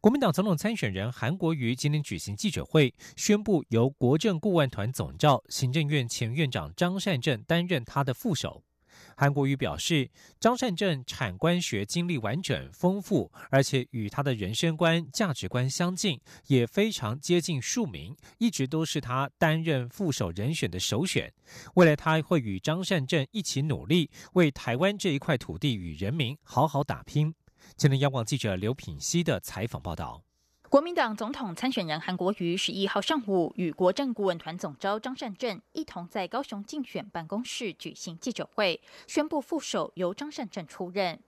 国民党总统参选人韩国瑜今天举行记者会，宣布由国政顾问团总召、行政院前院长张善政担任他的副手。韩国瑜表示，张善政产官学经历完整丰富，而且与他的人生观、价值观相近，也非常接近庶民，一直都是他担任副手人选的首选。未来他会与张善政一起努力，为台湾这一块土地与人民好好打拼。今天，央广记者刘品熙的采访报道。国民党总统参选人韩国瑜十一号上午与国政顾问团总召张善政一同在高雄竞选办公室举行记者会，宣布副手由张善政出任。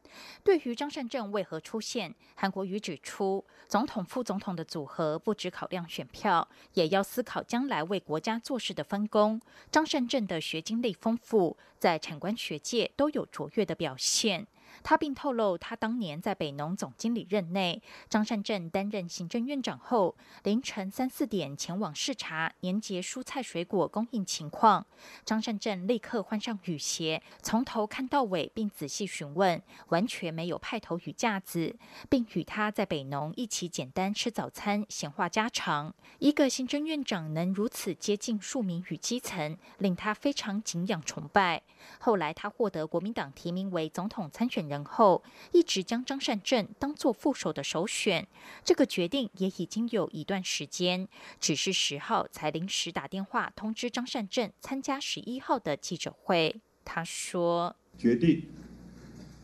对于张善政为何出现，韩国瑜指出，总统副总统的组合不只考量选票，也要思考将来为国家做事的分工。张善政的学经历丰富，在产官学界都有卓越的表现。他并透露，他当年在北农总经理任内，张善政担任行政院长后，凌晨三四点前往视察年节蔬菜水果供应情况。张善政立刻换上雨鞋，从头看到尾，并仔细询问，完全没有派头与架子，并与他在北农一起简单吃早餐，闲话家常。一个行政院长能如此接近庶民与基层，令他非常敬仰崇拜。后来，他获得国民党提名为总统参选。然后一直将张善政当做副手的首选，这个决定也已经有一段时间，只是十号才临时打电话通知张善政参加十一号的记者会。他说：“决定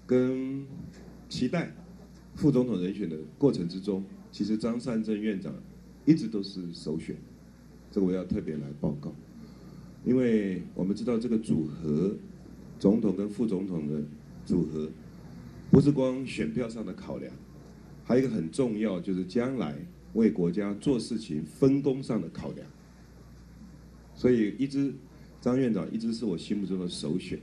跟期待副总统人选的过程之中，其实张善政院长一直都是首选，这个我要特别来报告，因为我们知道这个组合，总统跟副总统的组合。”不是光选票上的考量，还有一个很重要，就是将来为国家做事情分工上的考量。所以，一直张院长一直是我心目中的首选。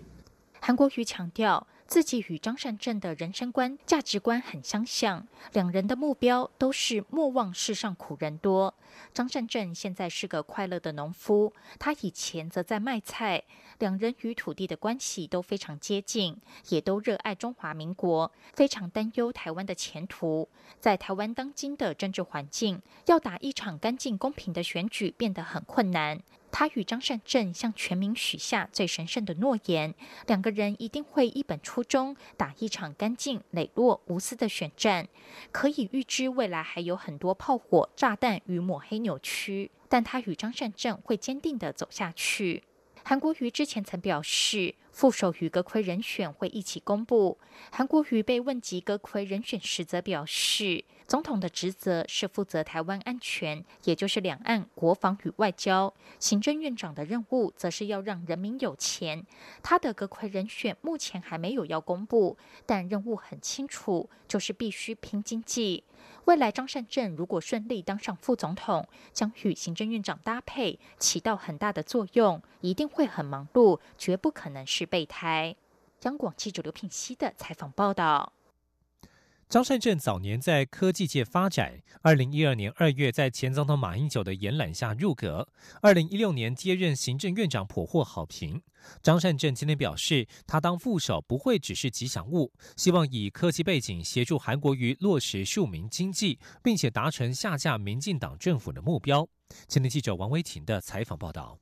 韩国瑜强调。自己与张善政的人生观、价值观很相像，两人的目标都是莫忘世上苦人多。张善政现在是个快乐的农夫，他以前则在卖菜。两人与土地的关系都非常接近，也都热爱中华民国，非常担忧台湾的前途。在台湾当今的政治环境，要打一场干净公平的选举变得很困难。他与张善政向全民许下最神圣的诺言，两个人一定会一本初衷，打一场干净磊落无私的选战。可以预知未来还有很多炮火、炸弹与抹黑扭曲，但他与张善政会坚定的走下去。韩国瑜之前曾表示，副手与阁魁人选会一起公布。韩国瑜被问及阁魁人选时，则表示。总统的职责是负责台湾安全，也就是两岸国防与外交。行政院长的任务则是要让人民有钱。他的阁魁人选目前还没有要公布，但任务很清楚，就是必须拼经济。未来张善政如果顺利当上副总统，将与行政院长搭配，起到很大的作用，一定会很忙碌，绝不可能是备胎。央广记者刘品熙的采访报道。张善政早年在科技界发展，二零一二年二月在前总统马英九的延揽下入阁，二零一六年接任行政院长颇获好评。张善政今天表示，他当副手不会只是吉祥物，希望以科技背景协助韩国瑜落实庶民经济，并且达成下架民进党政府的目标。今天记者王维婷的采访报道。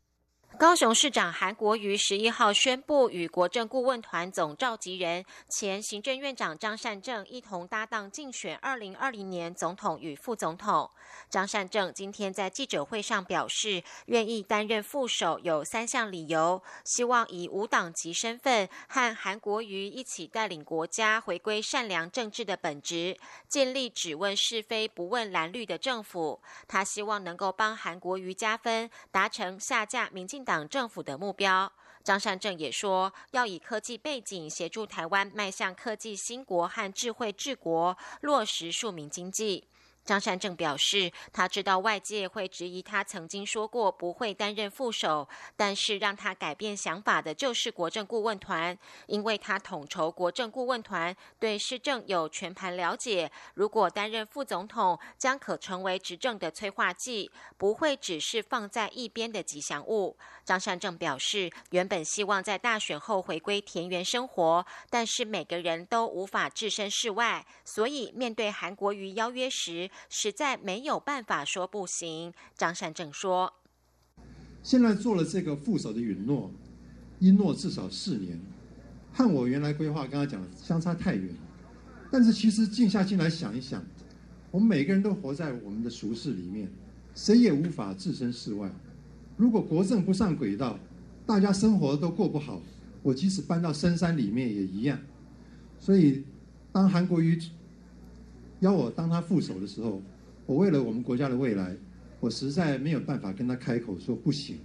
高雄市长韩国瑜十一号宣布，与国政顾问团总召集人、前行政院长张善政一同搭档竞选二零二零年总统与副总统。张善政今天在记者会上表示，愿意担任副手有三项理由：希望以无党籍身份和韩国瑜一起带领国家回归善良政治的本质，建立只问是非不问蓝绿的政府。他希望能够帮韩国瑜加分，达成下架民进党。党政府的目标，张善政也说，要以科技背景协助台湾迈向科技兴国和智慧治国，落实庶民经济。张善政表示，他知道外界会质疑他曾经说过不会担任副手，但是让他改变想法的就是国政顾问团，因为他统筹国政顾问团，对施政有全盘了解。如果担任副总统，将可成为执政的催化剂，不会只是放在一边的吉祥物。张善政表示，原本希望在大选后回归田园生活，但是每个人都无法置身事外，所以面对韩国瑜邀约时。实在没有办法说不行。张善政说：“现在做了这个副手的允诺，一诺至少四年，和我原来规划刚刚讲的相差太远。但是其实静下心来想一想，我们每个人都活在我们的俗世里面，谁也无法置身事外。如果国政不上轨道，大家生活都过不好，我即使搬到深山里面也一样。所以，当韩国瑜。”邀我当他副手的时候，我为了我们国家的未来，我实在没有办法跟他开口说不行。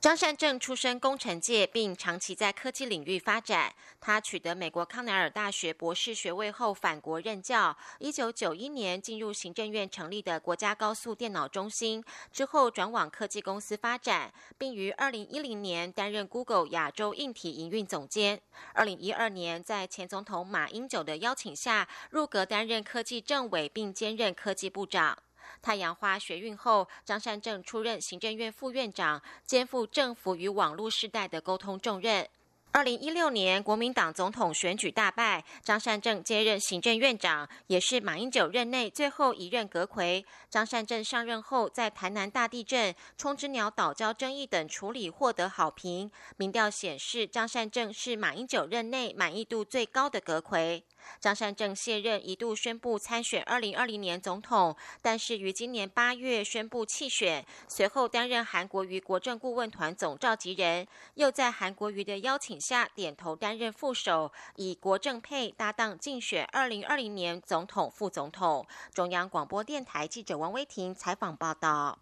张善政出身工程界，并长期在科技领域发展。他取得美国康奈尔大学博士学位后返国任教。一九九一年进入行政院成立的国家高速电脑中心，之后转往科技公司发展，并于二零一零年担任 Google 亚洲硬体营运总监。二零一二年，在前总统马英九的邀请下，入阁担任科技政委，并兼任科技部长。太阳花学运后，张善政出任行政院副院长，肩负政府与网络世代的沟通重任。二零一六年国民党总统选举大败，张善政接任行政院长，也是马英九任内最后一任阁魁。张善政上任后，在台南大地震、冲之鸟岛礁争议等处理获得好评。民调显示，张善政是马英九任内满意度最高的阁魁。张善政卸任，一度宣布参选二零二零年总统，但是于今年八月宣布弃选。随后担任韩国瑜国政顾问团总召集人，又在韩国瑜的邀请下点头担任副手，以国政配搭档竞选二零二零年总统、副总统。中央广播电台记者王威婷采访报道。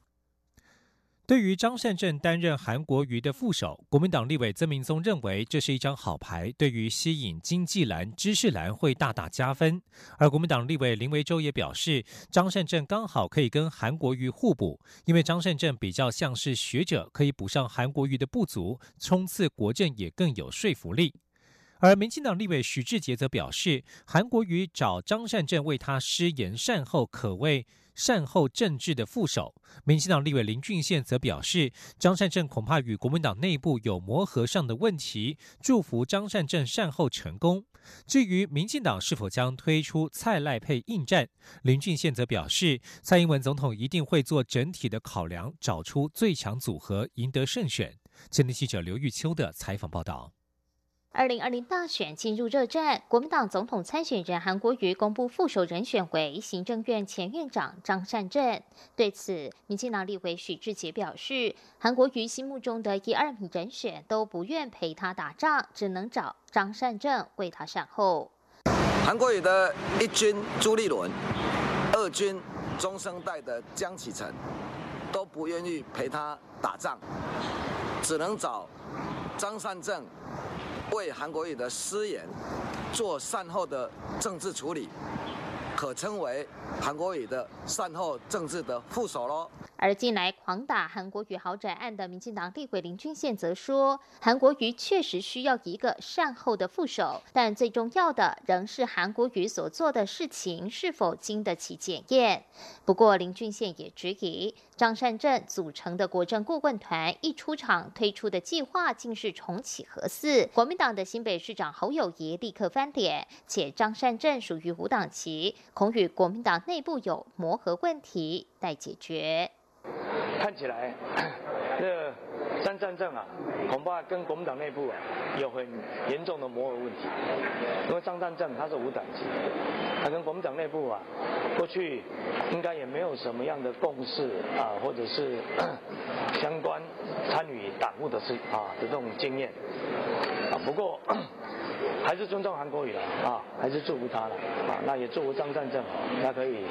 对于张善政担任韩国瑜的副手，国民党立委曾明宗认为这是一张好牌，对于吸引经济蓝、知识蓝会大大加分。而国民党立委林维洲也表示，张善政刚好可以跟韩国瑜互补，因为张善政比较像是学者，可以补上韩国瑜的不足，冲刺国政也更有说服力。而民进党立委许志杰则表示，韩国瑜找张善政为他施言善后，可谓。善后政治的副手，民进党立委林俊宪则表示，张善政恐怕与国民党内部有磨合上的问题，祝福张善政善后成功。至于民进党是否将推出蔡赖配应战，林俊宪则表示，蔡英文总统一定会做整体的考量，找出最强组合，赢得胜选。前天记者刘玉秋的采访报道。二零二零大选进入热战，国民党总统参选人韩国瑜公布副手人选为行政院前院长张善政。对此，民进党立委许志杰表示，韩国瑜心目中的一二名人选都不愿陪他打仗，只能找张善政为他善后。韩国瑜的一军朱立伦，二军中生代的江启臣，都不愿意陪他打仗，只能找张善政。为韩国瑜的私言做善后的政治处理，可称为韩国瑜的善后政治的副手喽。而近来狂打韩国瑜豪宅案的民进党立委林俊宪则说，韩国瑜确实需要一个善后的副手，但最重要的仍是韩国瑜所做的事情是否经得起检验。不过林俊宪也质疑，张善政组成的国政顾问团一出场推出的计划竟是重启核四，国民党的新北市长侯友谊立刻翻脸，且张善政属于无党籍，恐与国民党内部有磨合问题待解决。看起来，这张善政啊，恐怕跟国民党内部啊有很严重的磨合问题。因为张善政他是无党籍，他跟国民党内部啊，过去应该也没有什么样的共识啊，或者是相关参与党务的事啊的这种经验啊。不过还是尊重韩国瑜了啊，还是祝福他了啊。那也祝福张善政，他可以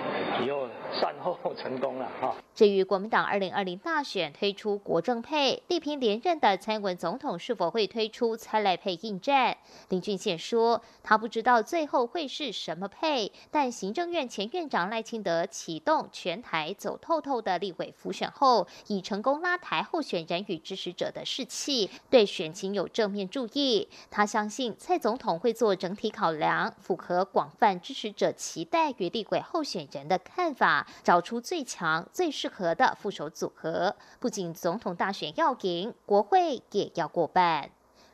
以后善后成功了啊。至于国民党二零二零大选推出国政配，力拼连任的蔡英文总统是否会推出蔡赖配应战？林俊宪说，他不知道最后会是什么配，但行政院前院长赖清德启动全台走透透的立委复选后，已成功拉抬候选人与支持者的士气，对选情有正面注意。他相信蔡总统会做整体考量，符合广泛支持者期待与立委候选人的看法，找出最强最适。合的副手组合，不仅总统大选要赢，国会也要过半。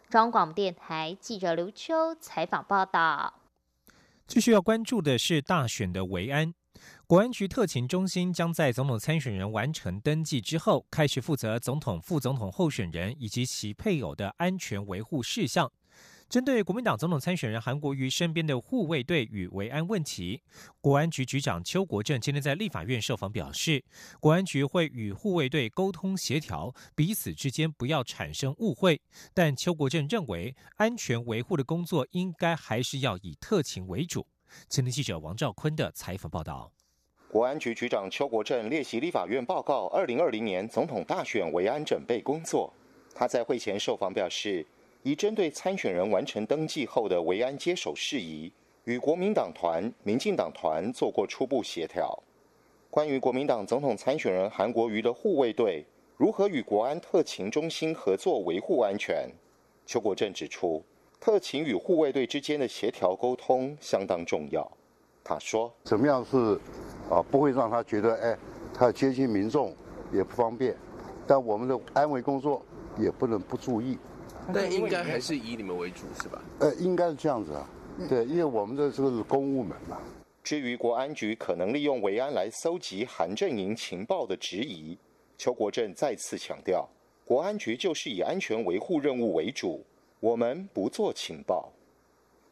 中广电台记者刘秋采访报道。继续要关注的是大选的维安，国安局特勤中心将在总统参选人完成登记之后，开始负责总统、副总统候选人以及其配偶的安全维护事项。针对国民党总统参选人韩国瑜身边的护卫队与维安问题，国安局局长邱国正今天在立法院受访表示，国安局会与护卫队沟通协调，彼此之间不要产生误会。但邱国正认为，安全维护的工作应该还是要以特勤为主。前天记者王兆坤的采访报道。国安局局长邱国正列席立法院报告二零二零年总统大选维安准备工作。他在会前受访表示。已针对参选人完成登记后的维安接手事宜，与国民党团、民进党团做过初步协调。关于国民党总统参选人韩国瑜的护卫队如何与国安特勤中心合作维护安全，邱国正指出，特勤与护卫队之间的协调沟通相当重要。他说：“怎么样是啊，不会让他觉得哎，他接近民众也不方便，但我们的安危工作也不能不注意。”但应该还是以你们为主，是吧？呃，应该是这样子啊。对，因为我们的这个是公务门嘛。至于国安局可能利用维安来搜集韩阵营情报的质疑，邱国正再次强调，国安局就是以安全维护任务为主，我们不做情报。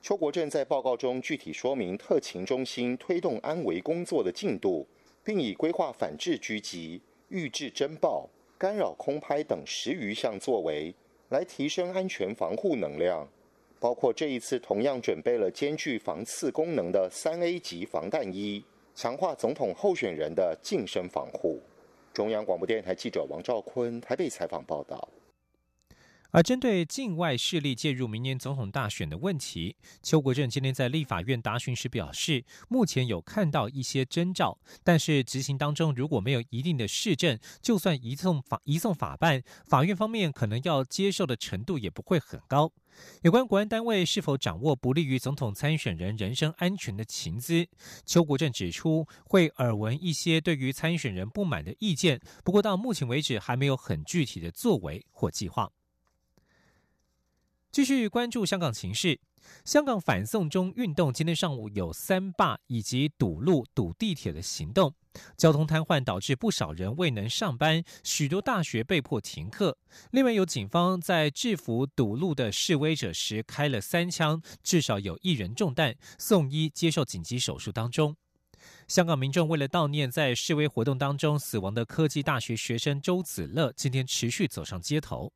邱国正在报告中具体说明特勤中心推动安维工作的进度，并以规划反制狙击、预制侦报、干扰空拍等十余项作为。来提升安全防护能量，包括这一次同样准备了兼具防刺功能的三 A 级防弹衣，强化总统候选人的近身防护。中央广播电台记者王兆坤还被采访报道。而针对境外势力介入明年总统大选的问题，邱国正今天在立法院答询时表示，目前有看到一些征兆，但是执行当中如果没有一定的市政，就算移送法移送法办，法院方面可能要接受的程度也不会很高。有关国安单位是否掌握不利于总统参选人人身安全的情资，邱国正指出会耳闻一些对于参选人不满的意见，不过到目前为止还没有很具体的作为或计划。继续关注香港情势，香港反送中运动今天上午有三罢以及堵路、堵地铁的行动，交通瘫痪导致不少人未能上班，许多大学被迫停课。另外，有警方在制服堵路的示威者时开了三枪，至少有一人中弹，送医接受紧急手术当中。香港民众为了悼念在示威活动当中死亡的科技大学学生周子乐，今天持续走上街头。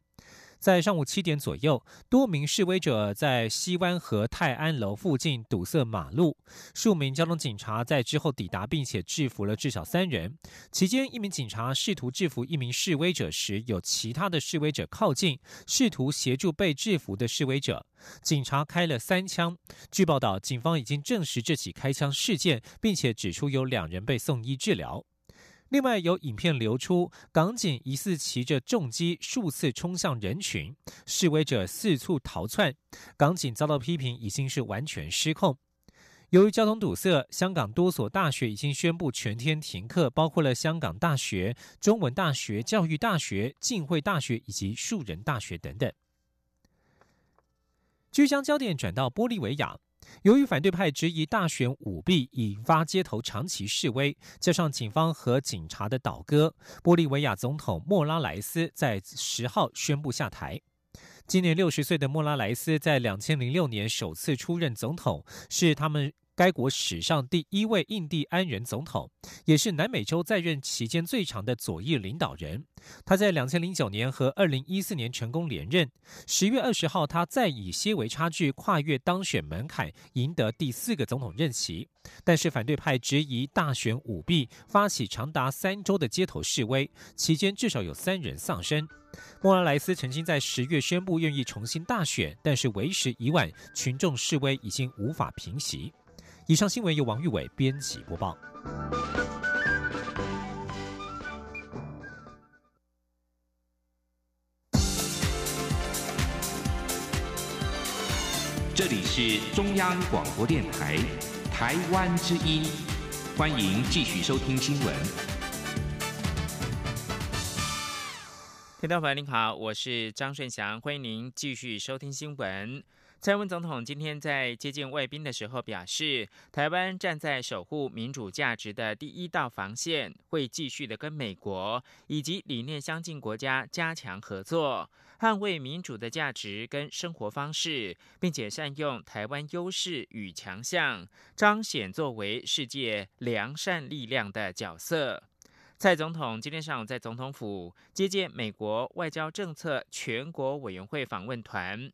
在上午七点左右，多名示威者在西湾河泰安楼附近堵塞马路，数名交通警察在之后抵达，并且制服了至少三人。期间，一名警察试图制服一名示威者时，有其他的示威者靠近，试图协助被制服的示威者，警察开了三枪。据报道，警方已经证实这起开枪事件，并且指出有两人被送医治疗。另外有影片流出，港警疑似骑着重机数次冲向人群，示威者四处逃窜，港警遭到批评已经是完全失控。由于交通堵塞，香港多所大学已经宣布全天停课，包括了香港大学、中文大学、教育大学、浸会大学以及树人大学等等。据将焦点转到玻利维亚。由于反对派质疑大选舞弊，引发街头长期示威，加上警方和警察的倒戈，玻利维亚总统莫拉莱斯在十号宣布下台。今年六十岁的莫拉莱斯在两千零六年首次出任总统，是他们该国史上第一位印第安人总统，也是南美洲在任期间最长的左翼领导人。他在两千零九年和二零一四年成功连任。十月二十号，他再以些微差距跨越当选门槛，赢得第四个总统任期。但是反对派质疑大选舞弊，发起长达三周的街头示威，期间至少有三人丧生。莫拉莱斯曾经在十月宣布愿意重新大选，但是为时已晚，群众示威已经无法平息。以上新闻由王玉伟编辑播报。这里是中央广播电台台湾之音，欢迎继续收听新闻。听众朋友您好，我是张顺祥，欢迎您继续收听新闻。蔡英文总统今天在接见外宾的时候表示，台湾站在守护民主价值的第一道防线，会继续的跟美国以及理念相近国家加强合作，捍卫民主的价值跟生活方式，并且善用台湾优势与强项，彰显作为世界良善力量的角色。蔡总统今天上午在总统府接见美国外交政策全国委员会访问团。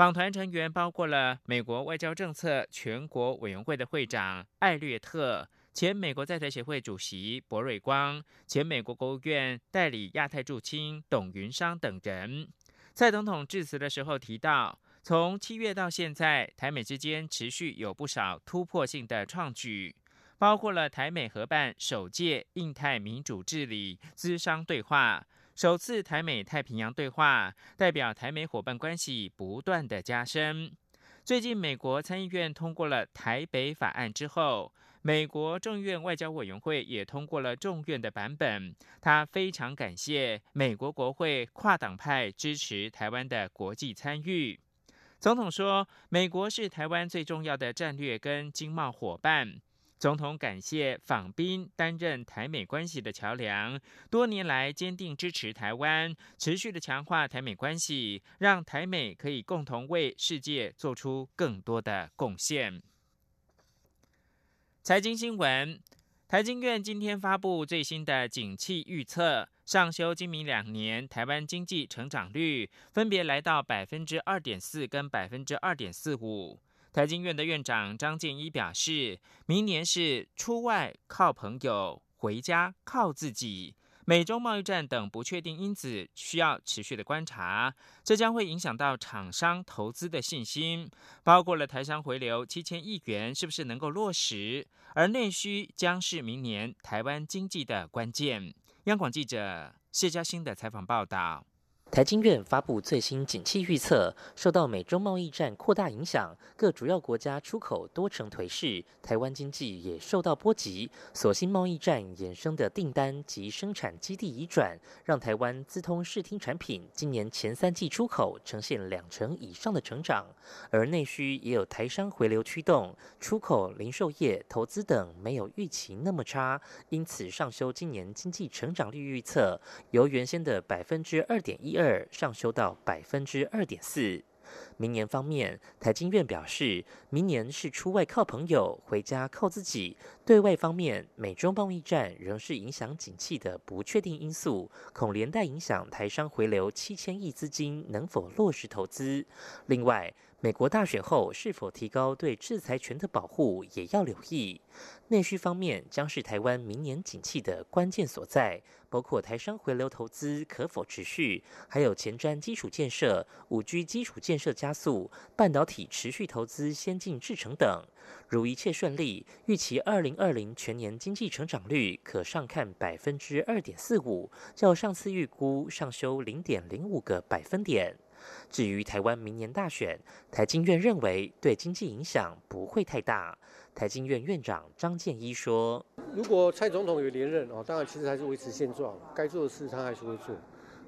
访团成员包括了美国外交政策全国委员会的会长艾略特、前美国在台协会主席博瑞光、前美国国务院代理亚太驻青董云商等人。蔡总统致辞的时候提到，从七月到现在，台美之间持续有不少突破性的创举，包括了台美合办首届印太民主治理资商对话。首次台美太平洋对话，代表台美伙伴关系不断的加深。最近，美国参议院通过了台北法案之后，美国众院外交委员会也通过了众院的版本。他非常感谢美国国会跨党派支持台湾的国际参与。总统说，美国是台湾最重要的战略跟经贸伙伴。总统感谢访宾担任台美关系的桥梁，多年来坚定支持台湾，持续的强化台美关系，让台美可以共同为世界做出更多的贡献。财经新闻，台经院今天发布最新的景气预测，上修今明两年台湾经济成长率分别来到百分之二点四跟百分之二点四五。台经院的院长张建一表示，明年是出外靠朋友，回家靠自己。美中贸易战等不确定因子需要持续的观察，这将会影响到厂商投资的信心，包括了台商回流七千亿元是不是能够落实，而内需将是明年台湾经济的关键。央广记者谢嘉欣的采访报道。台经院发布最新景气预测，受到美中贸易战扩大影响，各主要国家出口多呈颓势，台湾经济也受到波及。所幸贸易战衍生的订单及生产基地移转，让台湾资通视听产品今年前三季出口呈现两成以上的成长，而内需也有台商回流驱动，出口、零售业、投资等没有预期那么差，因此上修今年经济成长率预测，由原先的百分之二点一。二上修到百分之二点四。明年方面，台经院表示，明年是出外靠朋友，回家靠自己。对外方面，美中贸易战仍是影响景气的不确定因素，恐连带影响台商回流七千亿资金能否落实投资。另外，美国大选后是否提高对制裁权的保护，也要留意。内需方面将是台湾明年景气的关键所在，包括台商回流投资可否持续，还有前瞻基础建设、五 G 基础建设加速、半导体持续投资先进制程等。如一切顺利，预期二零二零全年经济成长率可上看百分之二点四五，较上次预估上修零点零五个百分点。至于台湾明年大选，台经院认为对经济影响不会太大。台经院院长张建一说：“如果蔡总统有连任哦，当然其实还是维持现状，该做的事他还是会做。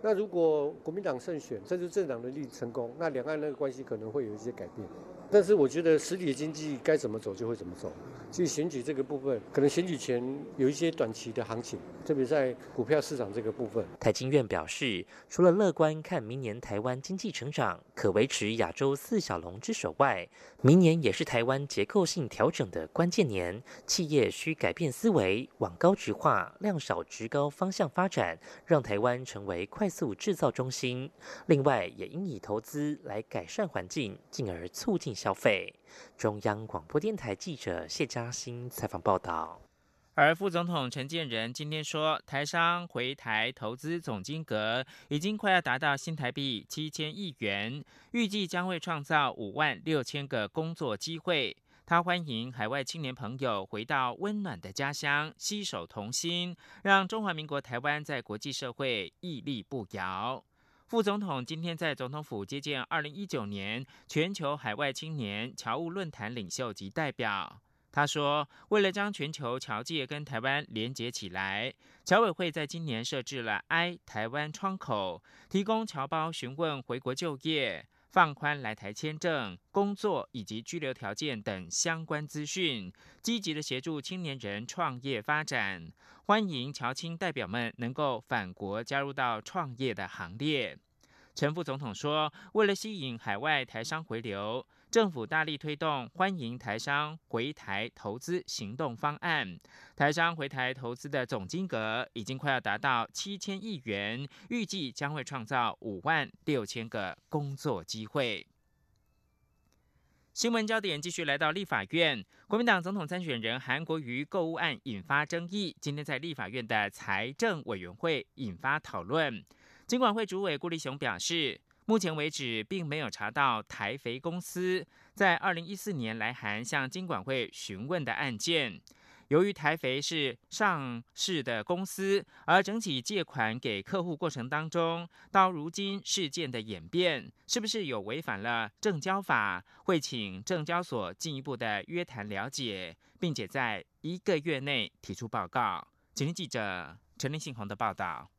那如果国民党胜选，这就是政党的立成功，那两岸那个关系可能会有一些改变。但是我觉得实体经济该怎么走就会怎么走。其实选举这个部分，可能选举前有一些短期的行情，特别在股票市场这个部分。台经院表示，除了乐观看明年台湾经济成长可维持亚洲四小龙之首外，明年也是台湾结构性调整的关键年，企业需改变思维，往高值化、量少值高方向发展，让台湾成为快速制造中心。另外，也应以投资来改善环境，进而促进消费。中央广播电台记者谢嘉欣采访报道。而副总统陈建仁今天说，台商回台投资总金额已经快要达到新台币七千亿元，预计将会创造五万六千个工作机会。他欢迎海外青年朋友回到温暖的家乡，携手同心，让中华民国台湾在国际社会屹立不摇。副总统今天在总统府接见二零一九年全球海外青年侨务论坛领袖及代表。他说：“为了将全球侨界跟台湾连接起来，侨委会在今年设置了 i 台湾窗口，提供侨胞询问回国就业、放宽来台签证、工作以及居留条件等相关资讯，积极的协助青年人创业发展。欢迎侨青代表们能够返国加入到创业的行列。”陈副总统说：“为了吸引海外台商回流。”政府大力推动欢迎台商回台投资行动方案，台商回台投资的总金额已经快要达到七千亿元，预计将会创造五万六千个工作机会。新闻焦点继续来到立法院，国民党总统参选人韩国瑜购物案引发争议，今天在立法院的财政委员会引发讨论。经管会主委顾立雄表示。目前为止，并没有查到台肥公司在二零一四年来函向金管会询问的案件。由于台肥是上市的公司，而整体借款给客户过程当中，到如今事件的演变，是不是有违反了证交法？会请证交所进一步的约谈了解，并且在一个月内提出报告。请听记者陈立信宏的报道。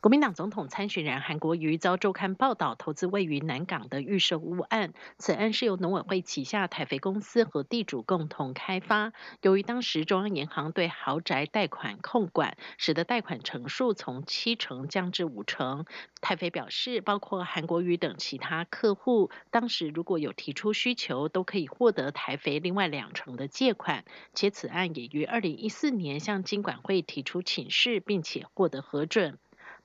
国民党总统参选人韩国瑜遭周刊报道投资位于南港的预售屋案，此案是由农委会旗下台肥公司和地主共同开发。由于当时中央银行对豪宅贷款控管，使得贷款成数从七成降至五成。台肥表示，包括韩国瑜等其他客户，当时如果有提出需求，都可以获得台肥另外两成的借款。且此案也于二零一四年向金管会提出请示，并且获得核准。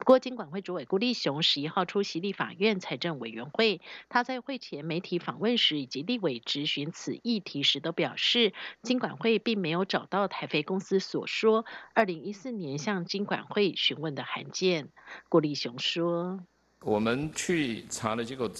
不过，金管会主委顾立雄十一号出席立法院财政委员会，他在会前媒体访问时以及立委质询此议题时都表示，金管会并没有找到台肥公司所说二零一四年向金管会询问的函件。顾立雄说：“我们去查的结果，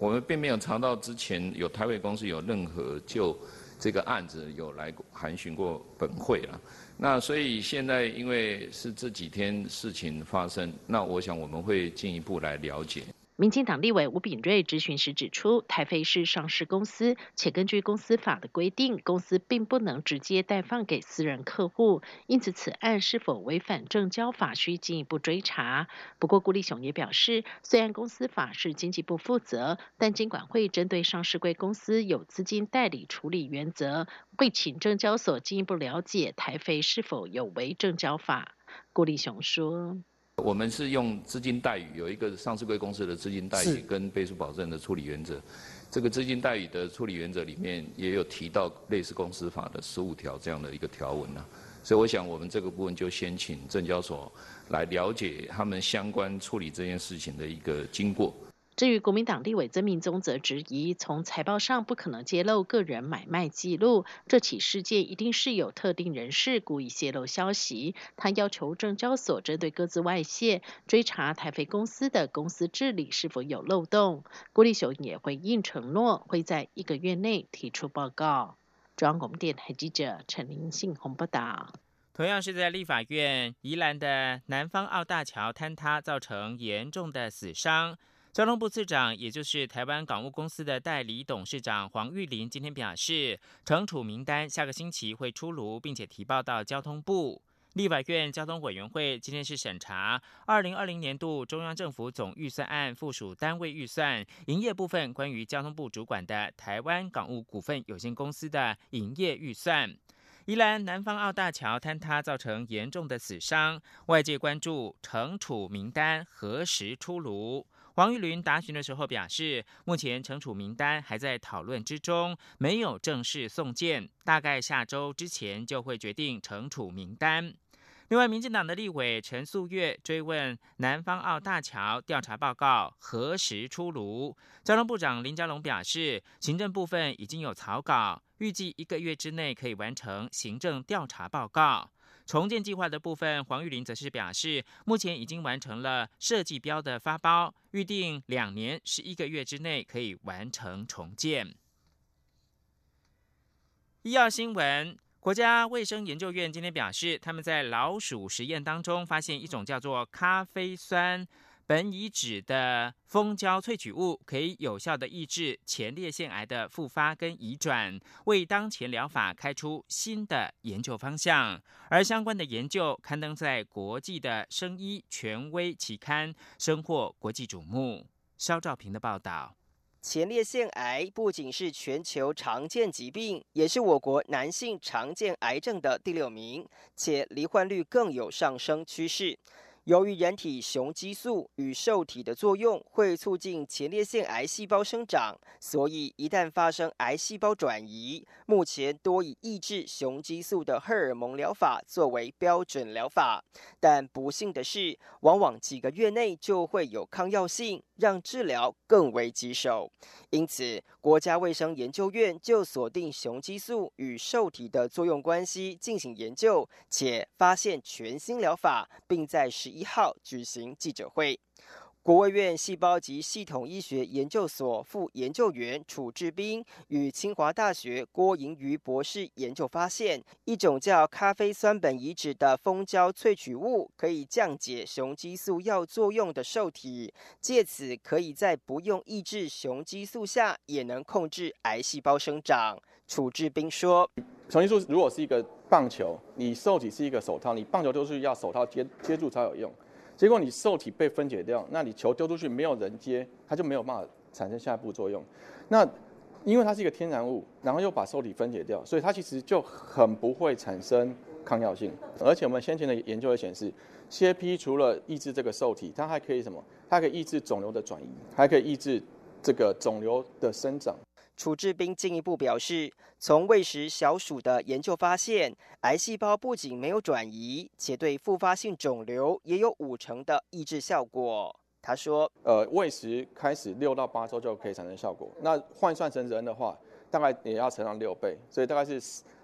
我们并没有查到之前有台肥公司有任何就这个案子有来函询过本会了。”那所以现在因为是这几天事情发生，那我想我们会进一步来了解。民进党立委吴炳瑞质询时指出，台飞是上市公司，且根据公司法的规定，公司并不能直接代放给私人客户，因此此案是否违反证交法需进一步追查。不过，顾立雄也表示，虽然公司法是经济部负责，但监管会针对上市贵公司有资金代理处理原则，会请证交所进一步了解台飞是否有违证交法。顾立雄说。我们是用资金待遇，有一个上市贵公司的资金待遇跟倍数保证的处理原则。这个资金待遇的处理原则里面也有提到类似公司法的十五条这样的一个条文啊。所以我想我们这个部分就先请证交所来了解他们相关处理这件事情的一个经过。至于国民党立委曾明宗则质疑，从财报上不可能揭露个人买卖记录，这起事件一定是有特定人士故意泄露消息。他要求证交所针对各自外泄，追查台肥公司的公司治理是否有漏洞。郭立雄也回应承诺，会在一个月内提出报告。中央广播电台记者陈林信洪报道。同样是在立法院，宜兰的南方澳大桥坍塌，造成严重的死伤。交通部次长，也就是台湾港务公司的代理董事长黄玉林，今天表示，惩处名单下个星期会出炉，并且提报到交通部。立法院交通委员会今天是审查二零二零年度中央政府总预算案附属单位预算营业部分关于交通部主管的台湾港务股份有限公司的营业预算。宜兰南方澳大桥坍塌造成严重的死伤，外界关注惩处名单何时出炉。黄玉麟答询的时候表示，目前惩处名单还在讨论之中，没有正式送件，大概下周之前就会决定惩处名单。另外，民进党的立委陈素月追问南方澳大桥调查报告何时出炉，交通部长林佳龙表示，行政部分已经有草稿，预计一个月之内可以完成行政调查报告。重建计划的部分，黄玉玲则是表示，目前已经完成了设计标的发包，预定两年十一个月之内可以完成重建。医药新闻：国家卫生研究院今天表示，他们在老鼠实验当中发现一种叫做咖啡酸。苯乙酯的蜂胶萃取物可以有效的抑制前列腺癌的复发跟移转，为当前疗法开出新的研究方向。而相关的研究刊登在国际的生医权威期刊，深获国际瞩目。肖兆平的报道：前列腺癌不仅是全球常见疾病，也是我国男性常见癌症的第六名，且罹患率更有上升趋势。由于人体雄激素与受体的作用会促进前列腺癌细胞生长，所以一旦发生癌细胞转移，目前多以抑制雄激素的荷尔蒙疗法作为标准疗法。但不幸的是，往往几个月内就会有抗药性，让治疗更为棘手。因此，国家卫生研究院就锁定雄激素与受体的作用关系进行研究，且发现全新疗法，并在十一号举行记者会。国卫院细胞及系统医学研究所副研究员楚志斌与清华大学郭莹瑜博士研究发现，一种叫咖啡酸苯乙酯的蜂胶萃取物，可以降解雄激素药作用的受体，借此可以在不用抑制雄激素下，也能控制癌细胞生长。楚志斌说：“雄激素如果是一个棒球，你受体是一个手套，你棒球就是要手套接接住才有用。”结果你受体被分解掉，那你球丢出去没有人接，它就没有办法产生下一步作用。那因为它是一个天然物，然后又把受体分解掉，所以它其实就很不会产生抗药性。而且我们先前的研究也显示，CAP 除了抑制这个受体，它还可以什么？它可以抑制肿瘤的转移，还可以抑制这个肿瘤的生长。楚志斌进一步表示，从喂食小鼠的研究发现，癌细胞不仅没有转移，且对复发性肿瘤也有五成的抑制效果。他说：“呃，喂食开始六到八周就可以产生效果，那换算成人的话，大概也要乘上六倍，所以大概是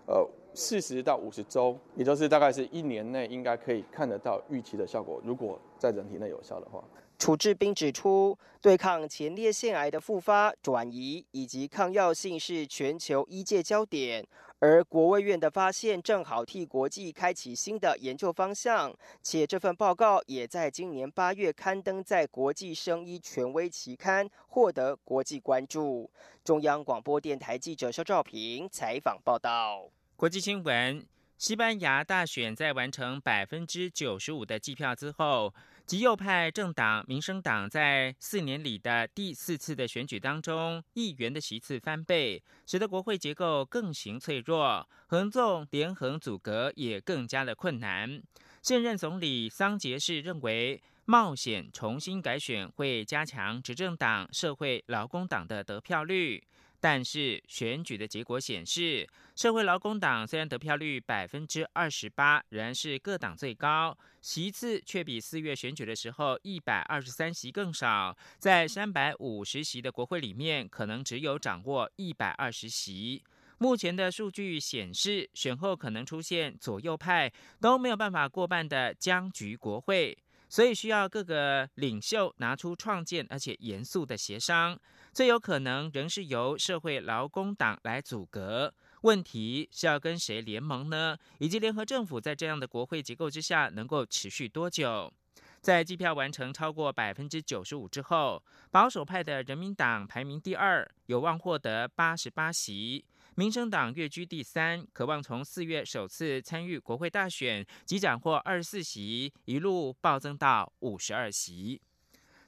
呃四十到五十周，也就是大概是一年内应该可以看得到预期的效果。如果在人体内有效的话。”楚志斌指出，对抗前列腺癌的复发、转移以及抗药性是全球医界焦点，而国卫院的发现正好替国际开启新的研究方向，且这份报告也在今年八月刊登在国际生医权威期刊，获得国际关注。中央广播电台记者肖兆平采访报道。国际新闻：西班牙大选在完成百分之九十五的计票之后。极右派政党民生党在四年里的第四次的选举当中，议员的席次翻倍，使得国会结构更形脆弱，合纵连横阻隔也更加的困难。现任总理桑杰士认为，冒险重新改选会加强执政党社会劳工党的得票率。但是选举的结果显示，社会劳工党虽然得票率百分之二十八，仍然是各党最高，席次却比四月选举的时候一百二十三席更少，在三百五十席的国会里面，可能只有掌握一百二十席。目前的数据显示，选后可能出现左右派都没有办法过半的僵局国会。所以需要各个领袖拿出创建而且严肃的协商，最有可能仍是由社会劳工党来阻隔。问题是要跟谁联盟呢？以及联合政府在这样的国会结构之下能够持续多久？在计票完成超过百分之九十五之后，保守派的人民党排名第二，有望获得八十八席。民生党跃居第三，渴望从四月首次参与国会大选即斩获二十四席，一路暴增到五十二席。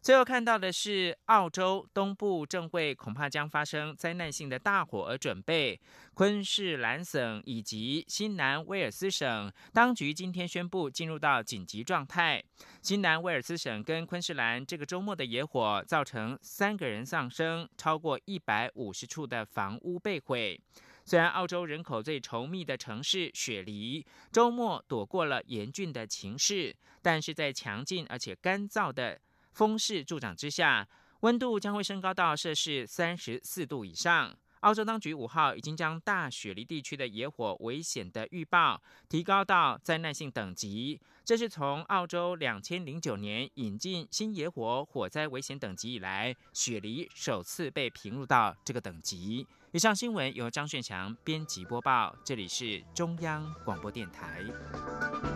最后看到的是，澳洲东部正为恐怕将发生灾难性的大火而准备。昆士兰省以及新南威尔斯省当局今天宣布进入到紧急状态。新南威尔斯省跟昆士兰这个周末的野火造成三个人丧生，超过一百五十处的房屋被毁。虽然澳洲人口最稠密的城市雪梨周末躲过了严峻的情势，但是在强劲而且干燥的。风势助长之下，温度将会升高到摄氏三十四度以上。澳洲当局五号已经将大雪梨地区的野火危险的预报提高到灾难性等级，这是从澳洲两千零九年引进新野火火灾危险等级以来，雪梨首次被评入到这个等级。以上新闻由张炫强编辑播报，这里是中央广播电台。